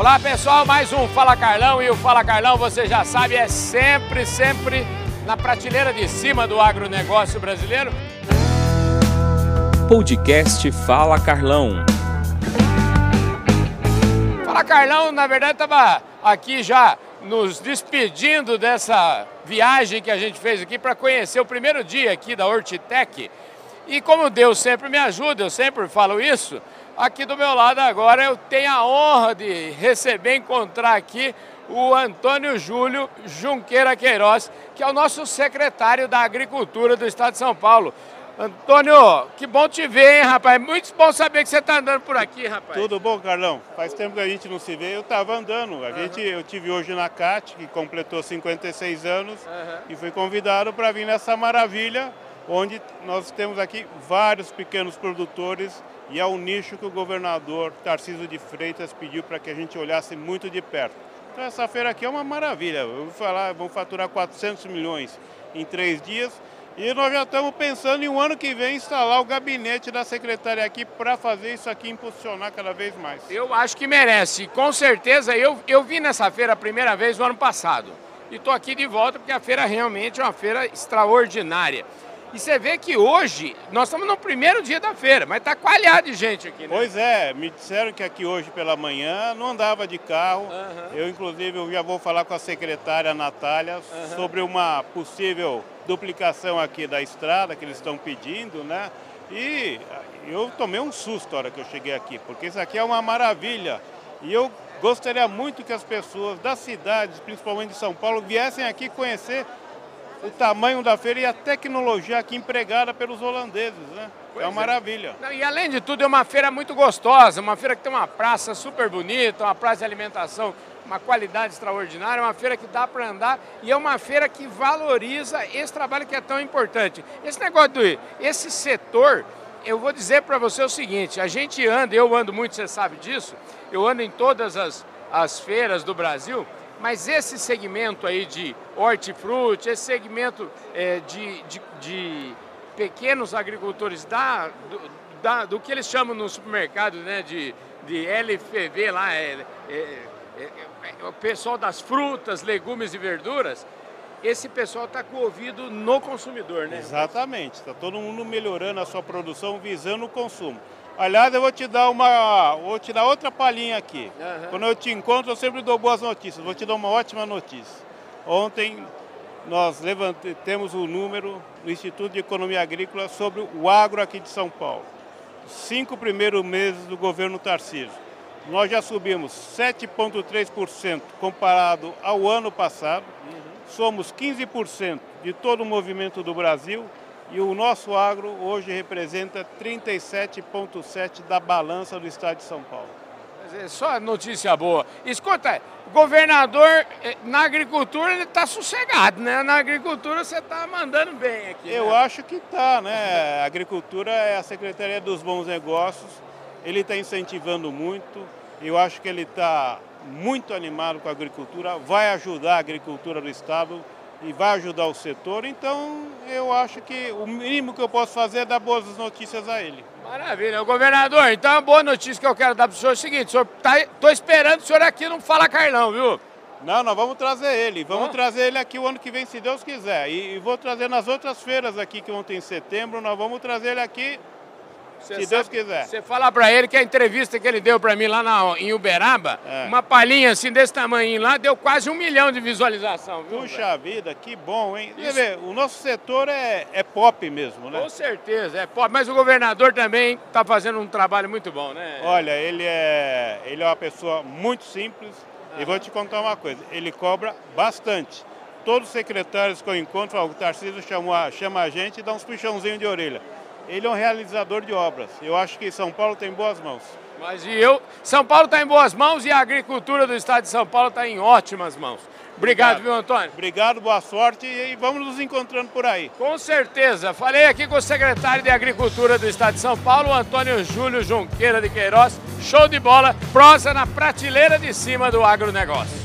Olá pessoal, mais um Fala Carlão e o Fala Carlão, você já sabe, é sempre, sempre na prateleira de cima do agronegócio brasileiro. Podcast Fala Carlão. Fala Carlão, na verdade estava aqui já nos despedindo dessa viagem que a gente fez aqui para conhecer o primeiro dia aqui da Hortitec. E como Deus sempre me ajuda, eu sempre falo isso, aqui do meu lado agora eu tenho a honra de receber, encontrar aqui o Antônio Júlio Junqueira Queiroz, que é o nosso secretário da Agricultura do Estado de São Paulo. Antônio, que bom te ver, hein, rapaz? Muito bom saber que você está andando por aqui, rapaz. Tudo bom, Carlão? Faz tempo que a gente não se vê. Eu estava andando. A gente, eu tive hoje na CAT, que completou 56 anos, Uhum. e fui convidado para vir nessa maravilha, onde nós temos aqui vários pequenos produtores e é um nicho que o governador Tarcísio de Freitas pediu para que a gente olhasse muito de perto. Então essa feira aqui é uma maravilha. Vou falar, vamos faturar 400 milhões em três dias. E nós já estamos pensando em um ano que vem instalar o gabinete da secretária aqui para fazer isso aqui impulsionar cada vez mais. Eu acho que merece. Com certeza, eu, eu vim nessa feira a primeira vez no ano passado. E estou aqui de volta porque a feira realmente é uma feira extraordinária. E você vê que hoje, nós estamos no primeiro dia da feira, mas está coalhado de gente aqui, né? Pois é, me disseram que aqui hoje pela manhã não andava de carro. Aham. Eu, inclusive, eu já vou falar com a secretária Natália sobre uma possível duplicação aqui da estrada que eles estão pedindo, né? E eu tomei um susto na hora que eu cheguei aqui, porque isso aqui é uma maravilha. E eu gostaria muito que as pessoas das cidades, principalmente de São Paulo, viessem aqui conhecer o tamanho da feira e a tecnologia aqui empregada pelos holandeses, né? Pois é é. uma maravilha. Não, e além de tudo, é uma feira muito gostosa, uma feira que tem uma praça super bonita, uma praça de alimentação, uma qualidade extraordinária, uma feira que dá para andar e é uma feira que valoriza esse trabalho que é tão importante. Esse negócio do esse setor, eu vou dizer para você o seguinte: a gente anda, eu ando muito, você sabe disso, eu ando em todas as, as feiras do Brasil. Mas esse segmento aí de hortifruti, esse segmento eh, de, de, de pequenos agricultores da, do, da- do que eles chamam no supermercado né, de, de LFV lá, é, é- é- é o pessoal das frutas, legumes e verduras, esse pessoal está com o ouvido no consumidor, né? Exatamente, está todo mundo melhorando a sua produção visando o consumo. Aliás, eu vou te dar uma, vou te dar outra palhinha aqui. Aham. Quando eu te encontro, eu sempre dou boas notícias. Vou te dar uma ótima notícia. Ontem nós levante, temos o número do Instituto de Economia Agrícola sobre o agro aqui de São Paulo. Cinco primeiros meses do governo Tarcísio. Nós já subimos 7,3% comparado ao ano passado. Somos 15% de todo o movimento do Brasil e o nosso agro hoje representa 37,7% da balança do estado de São Paulo. É Só notícia boa. Escuta, governador eh, na agricultura ele está sossegado, né? Na agricultura você está mandando bem aqui. Eu né? acho que está, né? A agricultura é a Secretaria dos Bons Negócios, ele está incentivando muito, eu acho que ele está muito animado com a agricultura, vai ajudar a agricultura do Estado e vai ajudar o setor, então eu acho que o mínimo que eu posso fazer é dar boas notícias a ele. Maravilha. Governador, então a boa notícia que eu quero dar para o senhor é o seguinte, o senhor tá, esperando o senhor aqui não Fala Carlão, viu? Não, nós vamos trazer ele. Vamos Ó. trazer ele aqui o ano que vem, se Deus quiser. E, e vou trazer nas outras feiras aqui que vão ter em setembro. Nós vamos trazer ele aqui, Cê se sabe- Deus quiser. Você falar para ele que a entrevista que ele deu para mim lá na, em Uberaba, É. uma palhinha assim desse tamanho lá, deu quase um milhão de visualização, viu? velho? Puxa vida, que bom, hein? Isso. vê, o nosso setor é, é pop mesmo, né? Com certeza, é pode, mas o governador também está fazendo um trabalho muito bom, né? Olha, ele é, ele é uma pessoa muito simples. E vou te contar uma coisa, ele cobra bastante. Todos os secretários que eu encontro, o Tarcísio chamou a- chama a gente e dá uns puxãozinhos de orelha. Ele é um realizador de obras. Eu acho que São Paulo tem boas mãos. Mas e eu, São Paulo está em boas mãos e a agricultura do estado de São Paulo está em ótimas mãos. Obrigado, Obrigado. viu, Antônio? Obrigado, boa sorte e vamos nos encontrando por aí. Com certeza. Falei aqui com o secretário de Agricultura do Estado de São Paulo, Antônio Júlio Junqueira de Queiroz. Show de bola. Prosa na prateleira de cima do agronegócio.